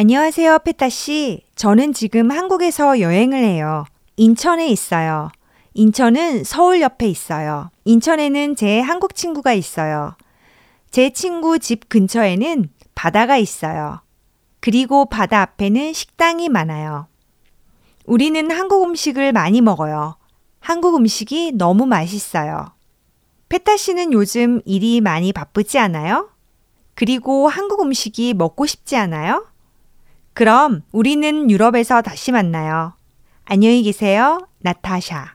안녕하세요, 페타 씨. 저는 지금 한국에서 여행을 해요. 인천에 있어요. 인천은 서울 옆에 있어요. 인천에는 제 한국 친구가 있어요. 제 친구 집 근처에는 바다가 있어요. 그리고 바다 앞에는 식당이 많아요. 우리는 한국 음식을 많이 먹어요. 한국 음식이 너무 맛있어요. 페타 씨는 요즘 일이 많이 바쁘지 않아요? 그리고 한국 음식이 먹고 싶지 않아요? 그럼 우리는 유럽에서 다시 만나요. 안녕히 계세요. 나타샤.